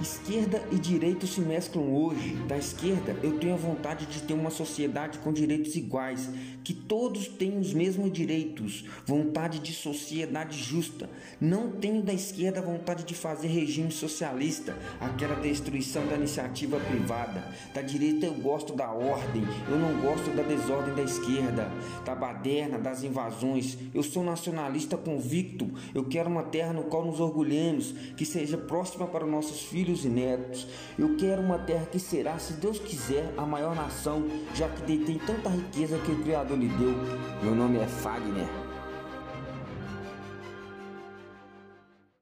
Esquerda e direita se mesclam hoje. Da esquerda, eu tenho a vontade de ter uma sociedade com direitos iguais, que todos tenham os mesmos direitos, vontade de sociedade justa. Não tenho da esquerda vontade de fazer regime socialista, aquela destruição da iniciativa privada. Da direita eu gosto da ordem, eu não gosto da desordem da esquerda, da baderna, das invasões. Eu sou nacionalista convicto, eu quero uma terra no qual nos orgulhemos, que seja próxima para nossos filhos filhos e netos. Eu quero uma terra que será, se Deus quiser, a maior nação, já que detém tanta riqueza que o Criador lhe deu. Meu nome é Fagner.